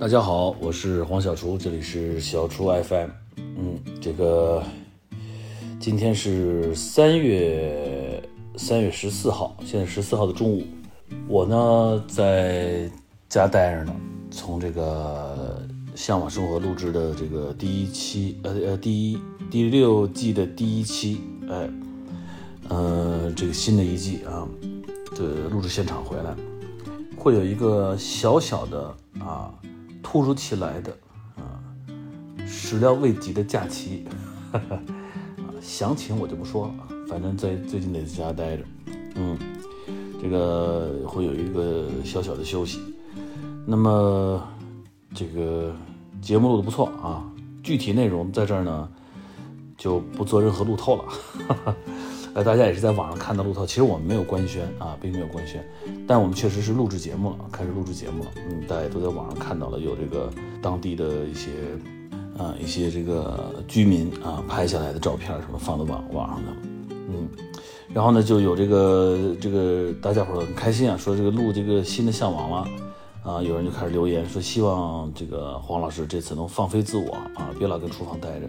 大家好，我是黄小厨，这里是小厨 FM。嗯，这个今天是三月三月十四号，现在十四号的中午，我呢在家待着呢。从这个《向往生活》录制的这个第一期，呃呃，第一第六季的第一期，哎，呃，这个新的一季啊的录制现场回来，会有一个小小的啊。突如其来的啊，始料未及的假期，啊，详情我就不说了，反正在最近得在家待着，嗯，这个会有一个小小的休息。那么这个节目录的不错啊，具体内容在这儿呢就不做任何路透了。呃，大家也是在网上看到路透，其实我们没有官宣啊，并没有官宣，但我们确实是录制节目了，开始录制节目了。嗯，大家都在网上看到了，有这个当地的一些，啊，一些这个居民啊拍下来的照片，什么放到网网上的，嗯，然后呢，就有这个这个大家伙很开心啊，说这个录这个新的向往了，啊，有人就开始留言说希望这个黄老师这次能放飞自我啊，别老跟厨房待着。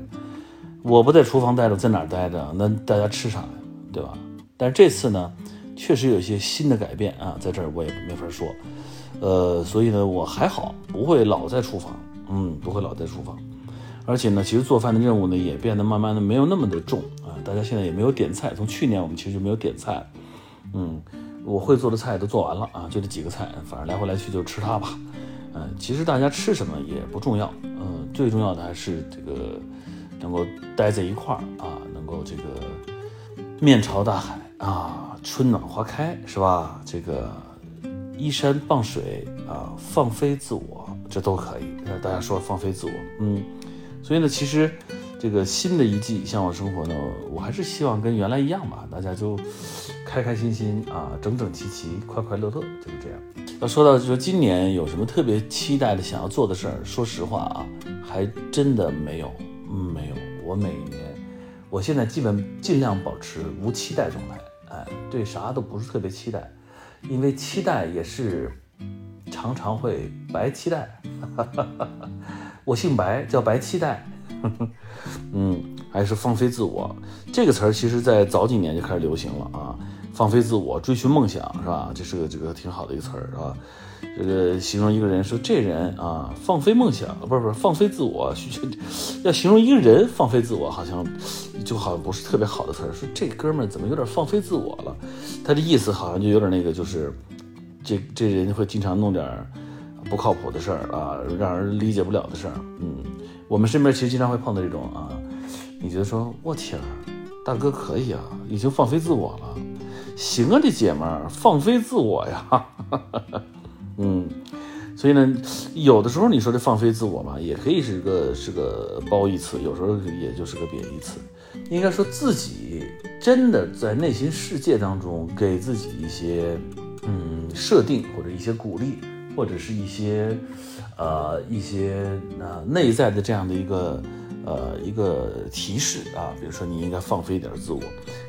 我不在厨房待着，在哪待着？那大家吃啥呀？对吧？但是这次呢，确实有一些新的改变啊，在这儿我也没法说，呃，所以呢，我还好，不会老在厨房，嗯，不会老在厨房，而且呢，其实做饭的任务呢也变得慢慢的没有那么的重啊，大家现在也没有点菜，从去年我们其实就没有点菜，嗯，我会做的菜都做完了啊，就这几个菜，反正来回来去就吃它吧，嗯，其实大家吃什么也不重要，嗯，最重要的还是这个能够待在一块儿啊，能够这个。面朝大海啊，春暖花开是吧？这个依山傍水啊，放飞自我，这都可以。大家说放飞自我，嗯，所以呢，其实这个新的一季《向往生活》呢，我还是希望跟原来一样吧，大家就开开心心啊，整整齐齐，快快乐乐，就是这样。要说到就是今年有什么特别期待的、想要做的事儿，说实话啊，还真的没有，没有。我每年。我现在基本尽量保持无期待状态，哎，对啥都不是特别期待，因为期待也是常常会白期待。我姓白，叫白期待。嗯，还是放飞自我这个词儿，其实在早几年就开始流行了啊。放飞自我，追寻梦想，是吧？这是个这个挺好的一个词儿，是吧？这个形容一个人说这人啊，放飞梦想，不是不是放飞自我，要形容一个人放飞自我，好像就好像不是特别好的词儿。说这哥们儿怎么有点放飞自我了？他的意思好像就有点那个，就是这这人会经常弄点不靠谱的事儿啊，让人理解不了的事儿。嗯，我们身边其实经常会碰到这种啊，你觉得说我天，大哥可以啊，已经放飞自我了。行啊，这姐们儿放飞自我呀，嗯，所以呢，有的时候你说这放飞自我嘛，也可以是个是个褒义词，有时候也就是个贬义词。应该说自己真的在内心世界当中给自己一些嗯设定，或者一些鼓励，或者是一些呃一些呃内在的这样的一个呃一个提示啊，比如说你应该放飞一点自我，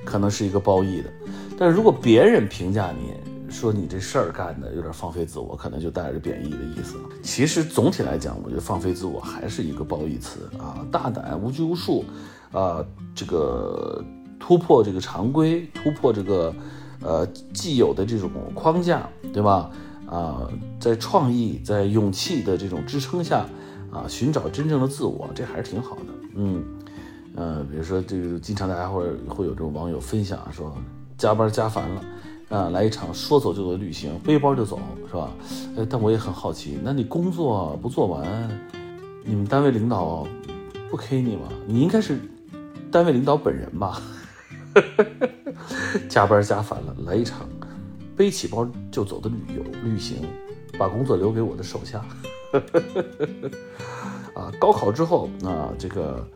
可能是一个褒义的。但是如果别人评价你说你这事儿干的有点放飞自我，可能就带着贬义的意思了。其实总体来讲，我觉得放飞自我还是一个褒义词啊，大胆、无拘无束，啊，这个突破这个常规，突破这个呃既有的这种框架，对吧？啊，在创意、在勇气的这种支撑下，啊，寻找真正的自我，这还是挺好的。嗯，呃，比如说这个，经常大家会会有这种网友分享说。加班加烦了，啊，来一场说走就走的旅行，背包就走，是吧？呃，但我也很好奇，那你工作不做完，你们单位领导不 K 你吗？你应该是单位领导本人吧？加班加烦了，来一场背起包就走的旅游旅行，把工作留给我的手下。啊，高考之后啊，这个。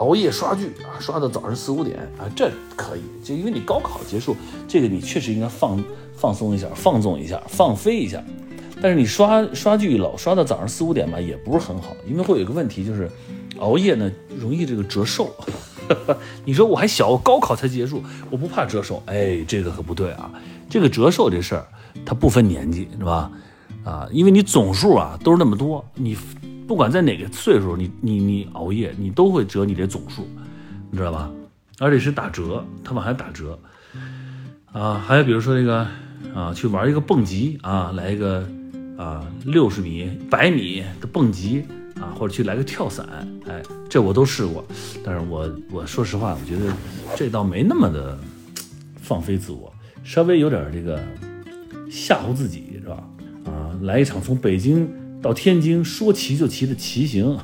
熬夜刷剧啊，刷到早上四五点啊，这可以，就因为你高考结束，这个你确实应该放放松一下，放纵一下，放飞一下。但是你刷刷剧老刷到早上四五点吧，也不是很好，因为会有一个问题，就是熬夜呢容易这个折寿。你说我还小，我高考才结束，我不怕折寿，哎，这个可不对啊。这个折寿这事儿，它不分年纪，是吧？啊，因为你总数啊都是那么多，你不管在哪个岁数，你你你熬夜，你都会折你这总数，你知道吧？而且是打折，它往下打折啊。还有比如说这个啊，去玩一个蹦极啊，来一个啊六十米、百米的蹦极啊，或者去来个跳伞，哎，这我都试过。但是我我说实话，我觉得这倒没那么的放飞自我，稍微有点这个吓唬自己，是吧？啊，来一场从北京到天津说骑就骑的骑行。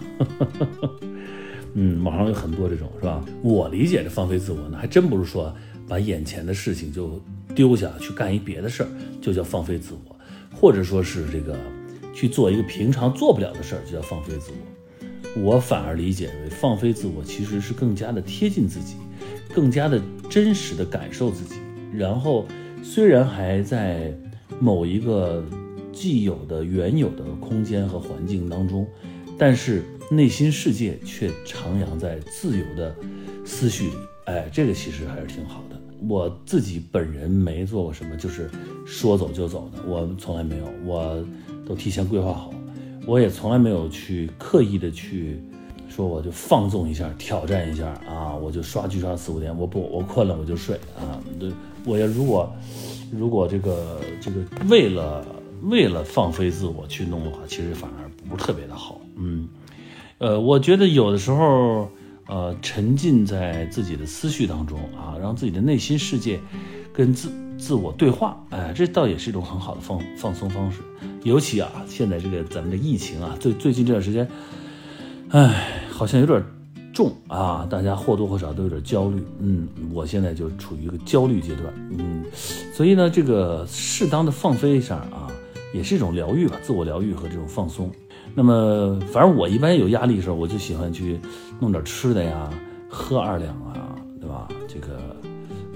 嗯，网上有很多这种，是吧？我理解的放飞自我呢，还真不是说把眼前的事情就丢下去干一别的事儿，就叫放飞自我，或者说是这个去做一个平常做不了的事儿，就叫放飞自我。我反而理解为放飞自我，其实是更加的贴近自己，更加的真实的感受自己。然后虽然还在某一个既有的原有的空间和环境当中，但是。内心世界却徜徉在自由的思绪里，哎，这个其实还是挺好的。我自己本人没做过什么，就是说走就走的，我从来没有，我都提前规划好，我也从来没有去刻意的去说我就放纵一下，挑战一下啊，我就刷剧刷四五点，我不，我困了我就睡啊。对，我要如果如果这个这个为了为了放飞自我去弄的话，其实反而不是特别的好，嗯。呃，我觉得有的时候，呃，沉浸在自己的思绪当中啊，让自己的内心世界跟自自我对话，哎，这倒也是一种很好的放放松方式。尤其啊，现在这个咱们的疫情啊，最最近这段时间，哎，好像有点重啊，大家或多或少都有点焦虑。嗯，我现在就处于一个焦虑阶段。嗯，所以呢，这个适当的放飞一下啊，也是一种疗愈吧，自我疗愈和这种放松。那么，反正我一般有压力的时候，我就喜欢去弄点吃的呀，喝二两啊，对吧？这个，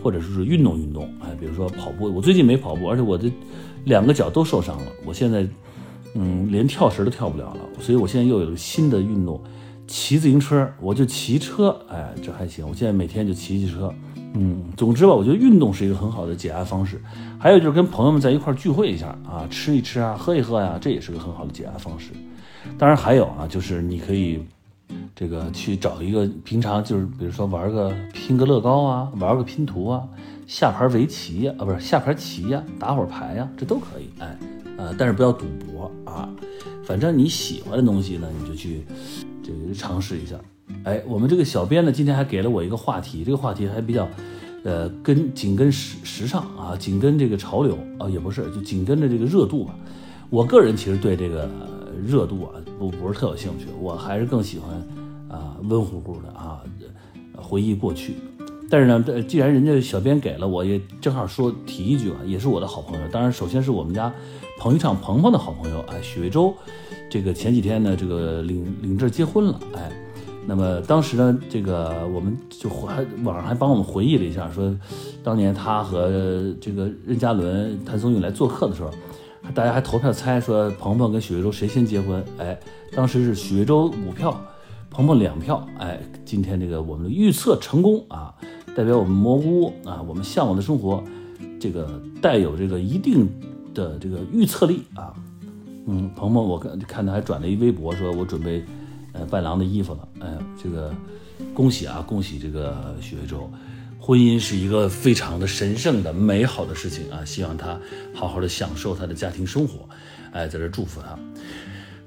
或者是运动运动，哎，比如说跑步。我最近没跑步，而且我的两个脚都受伤了，我现在，嗯，连跳绳都跳不了了。所以我现在又有了新的运动，骑自行车。我就骑车，哎，这还行。我现在每天就骑骑车，嗯，总之吧，我觉得运动是一个很好的解压方式。还有就是跟朋友们在一块聚会一下啊，吃一吃啊，喝一喝呀，这也是个很好的解压方式。当然还有啊，就是你可以这个去找一个平常就是比如说玩个拼个乐高啊，玩个拼图啊，下盘围棋呀，啊不是下盘棋呀，打会儿牌呀，这都可以。哎，呃，但是不要赌博啊。反正你喜欢的东西呢，你就去这个尝试一下。哎，我们这个小编呢，今天还给了我一个话题，这个话题还比较呃跟紧跟时时尚啊，紧跟这个潮流啊，也不是，就紧跟着这个热度吧。我个人其实对这个。热度啊，不不是特有兴趣，我还是更喜欢啊温乎乎的啊，回忆过去。但是呢，既然人家小编给了，我也正好说提一句吧，也是我的好朋友。当然，首先是我们家彭昱畅鹏鹏的好朋友，哎，许魏洲，这个前几天呢，这个领领证结婚了，哎，那么当时呢，这个我们就还网上还帮我们回忆了一下，说当年他和这个任嘉伦、谭松韵来做客的时候。大家还投票猜说鹏鹏跟许魏洲谁先结婚？哎，当时是许魏洲五票，鹏鹏两票。哎，今天这个我们的预测成功啊，代表我们蘑菇啊，我们向往的生活，这个带有这个一定的这个预测力啊。嗯，鹏鹏，我看看他还转了一微博，说我准备呃伴郎的衣服了。哎，这个恭喜啊，恭喜这个许魏洲。婚姻是一个非常的神圣的、美好的事情啊！希望他好好的享受他的家庭生活，哎，在这祝福他。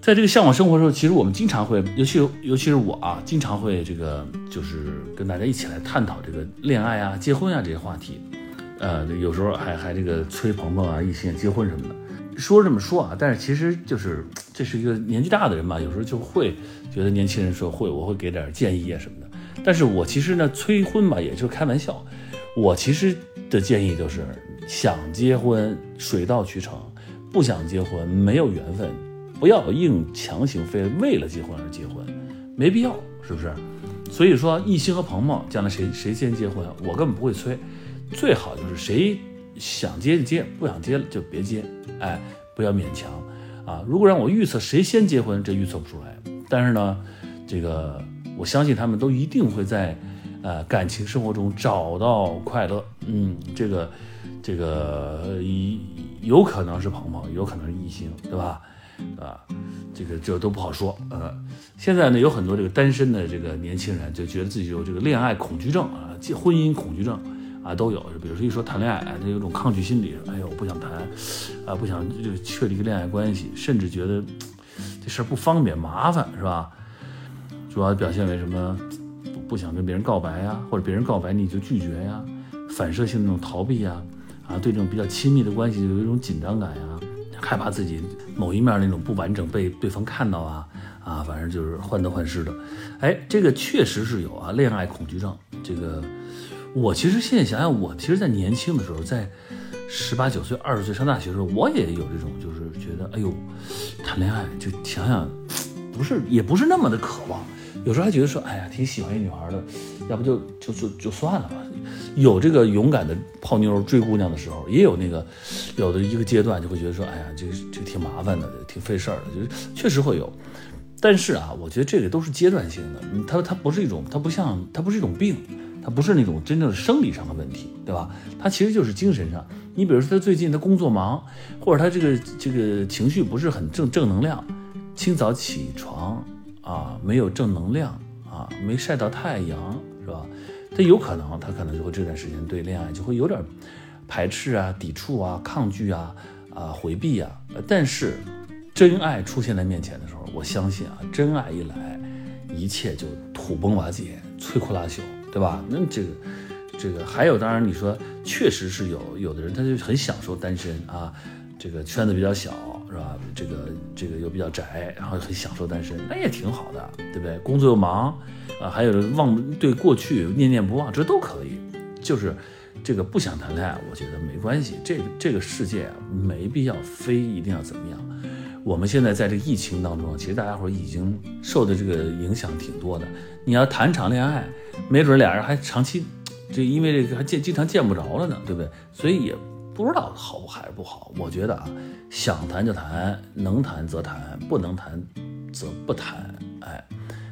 在这个向往生活的时候，其实我们经常会，尤其尤其是我啊，经常会这个就是跟大家一起来探讨这个恋爱啊、结婚啊这些话题。呃，有时候还还这个催鹏鹏啊一起结婚什么的。说这么说啊，但是其实就是这是一个年纪大的人嘛，有时候就会觉得年轻人说会，我会给点建议啊什么的。但是我其实呢，催婚吧，也就是开玩笑。我其实的建议就是，想结婚水到渠成，不想结婚没有缘分，不要硬强行非为了结婚而结婚，没必要，是不是？所以说，艺兴和鹏鹏将来谁谁先结婚，我根本不会催。最好就是谁想结就结，不想结了就别结，哎，不要勉强啊。如果让我预测谁先结婚，这预测不出来。但是呢，这个。我相信他们都一定会在，呃，感情生活中找到快乐。嗯，这个这个有可能是鹏鹏，有可能是艺兴，对吧？啊，这个这都不好说。呃，现在呢，有很多这个单身的这个年轻人就觉得自己有这个恋爱恐惧症啊，婚姻恐惧症啊都有。比如说一说谈恋爱，他有种抗拒心理，哎呦，不想谈，啊，不想就确立一个恋爱关系，甚至觉得这事儿不方便、麻烦，是吧？主要表现为什么？不不想跟别人告白呀，或者别人告白你就拒绝呀，反射性那种逃避呀，啊，对这种比较亲密的关系有一种紧张感呀。害怕自己某一面那种不完整被对方看到啊啊，反正就是患得患失的。哎，这个确实是有啊，恋爱恐惧症。这个我其实现在想想，我其实，在年轻的时候，在十八九岁、二十岁上大学的时候，我也有这种，就是觉得，哎呦，谈恋爱就想想，不是，也不是那么的渴望。有时候还觉得说，哎呀，挺喜欢一女孩的，要不就就就就算了吧。有这个勇敢的泡妞追姑娘的时候，也有那个有的一个阶段就会觉得说，哎呀，这这挺麻烦的，挺费事儿的，就是确实会有。但是啊，我觉得这个都是阶段性的，它它不是一种，它不像它不是一种病，它不是那种真正的生理上的问题，对吧？它其实就是精神上。你比如说他最近他工作忙，或者他这个这个情绪不是很正正能量，清早起床啊，没有正能量啊，没晒到太阳，是吧？他有可能，他可能就会这段时间对恋爱就会有点排斥啊、抵触啊、抗拒啊、啊回避啊。但是真爱出现在面前的时候，我相信啊，真爱一来，一切就土崩瓦解、摧枯拉朽，对吧？那这个这个还有，当然你说确实是有有的人他就很享受单身啊，这个圈子比较小是吧？这个这个又比较宅，然后很享受单身，那也挺好的，对不对？工作又忙。啊，还有忘对过去念念不忘，这都可以。就是这个不想谈恋爱，我觉得没关系。这这个世界啊，没必要非一定要怎么样。我们现在在这疫情当中，其实大家伙已经受的这个影响挺多的。你要谈场恋爱，没准俩人还长期，这因为这个还见经常见不着了呢，对不对？所以也不知道好还是不好。我觉得啊，想谈就谈，能谈则谈，不能谈则不谈。哎。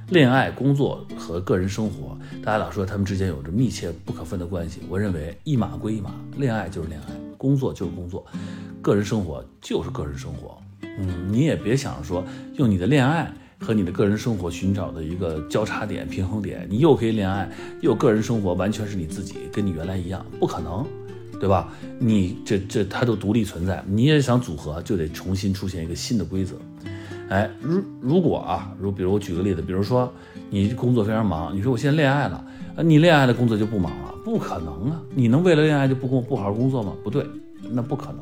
恋爱、工作和个人生活，大家老说他们之间有着密切不可分的关系。我认为一码归一码，恋爱就是恋爱，工作就是工作，个人生活就是个人生活。嗯，你也别想着说用你的恋爱和你的个人生活寻找的一个交叉点、平衡点，你又可以恋爱又个人生活，完全是你自己，跟你原来一样，不可能，对吧？你这这它都独立存在，你也想组合，就得重新出现一个新的规则。哎，如如果啊，如比如我举个例子，比如说你工作非常忙，你说我现在恋爱了，啊，你恋爱的工作就不忙了？不可能啊！你能为了恋爱就不工不好好工作吗？不对，那不可能。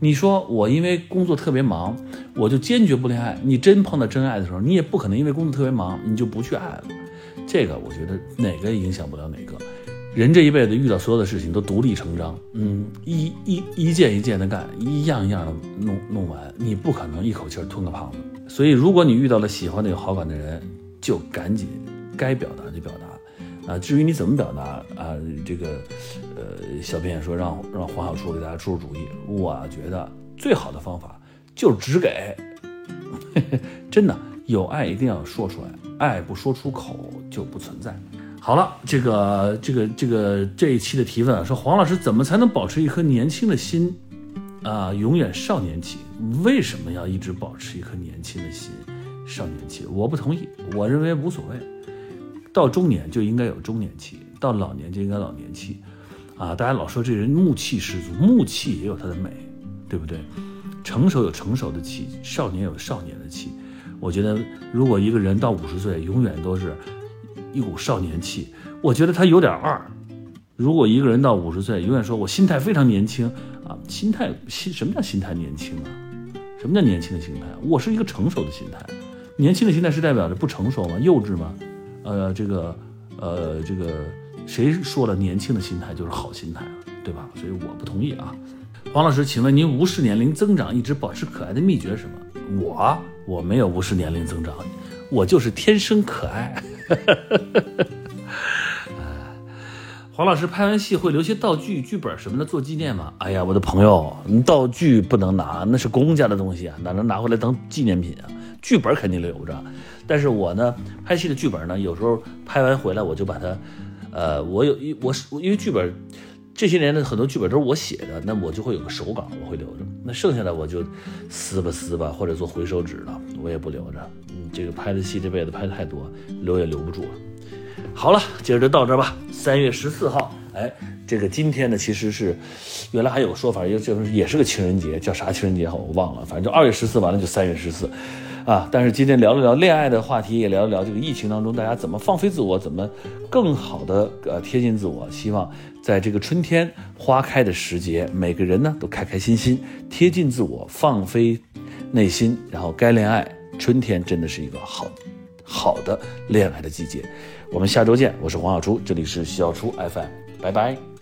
你说我因为工作特别忙，我就坚决不恋爱？你真碰到真爱的时候，你也不可能因为工作特别忙，你就不去爱了。这个我觉得哪个影响不了哪个。人这一辈子遇到所有的事情都独立成章，嗯，一一一件一件的干，一样一样的弄弄完，你不可能一口气吞个胖子。所以，如果你遇到了喜欢的、有好感的人，就赶紧该表达就表达，啊，至于你怎么表达啊，这个，呃，小编也说让让黄小厨给大家出出主意，我觉得最好的方法就是只给，真的有爱一定要说出来，爱不说出口就不存在。好了，这个这个这个这一期的提问啊，说黄老师怎么才能保持一颗年轻的心啊，永远少年气？为什么要一直保持一颗年轻的心，少年气？我不同意，我认为无所谓，到中年就应该有中年气，到老年就应该老年气，啊，大家老说这人木气十足，木气也有它的美，对不对？成熟有成熟的气，少年有少年的气。我觉得如果一个人到五十岁，永远都是。一股少年气，我觉得他有点二。如果一个人到五十岁，永远说我心态非常年轻啊，心态心什么叫心态年轻啊？什么叫年轻的心态？我是一个成熟的心态，年轻的心态是代表着不成熟吗？幼稚吗？呃，这个呃，这个谁说了年轻的心态就是好心态了，对吧？所以我不同意啊。黄老师，请问您无视年龄增长一直保持可爱的秘诀是什么？我我没有无视年龄增长，我就是天生可爱。哈哈哈哈哈！黄老师拍完戏会留些道具、剧本什么的做纪念吗？哎呀，我的朋友，道具不能拿，那是公家的东西啊，哪能拿回来当纪念品啊？剧本肯定留着，但是我呢，拍戏的剧本呢，有时候拍完回来我就把它，呃，我有一我是因为剧本这些年的很多剧本都是我写的，那我就会有个手稿，我会留着。那剩下的我就撕吧撕吧，或者做回收纸了，我也不留着。嗯，这个拍的戏这辈子拍的太多，留也留不住了。好了，今儿就到这吧。三月十四号，哎，这个今天呢，其实是原来还有个说法，也就是也是个情人节，叫啥情人节好我忘了，反正就二月十四完了就三月十四。啊！但是今天聊了聊恋爱的话题，也聊了聊这个疫情当中大家怎么放飞自我，怎么更好的呃贴近自我。希望在这个春天花开的时节，每个人呢都开开心心，贴近自我，放飞内心，然后该恋爱。春天真的是一个好好的恋爱的季节。我们下周见，我是黄小初，这里是小初 FM，拜拜。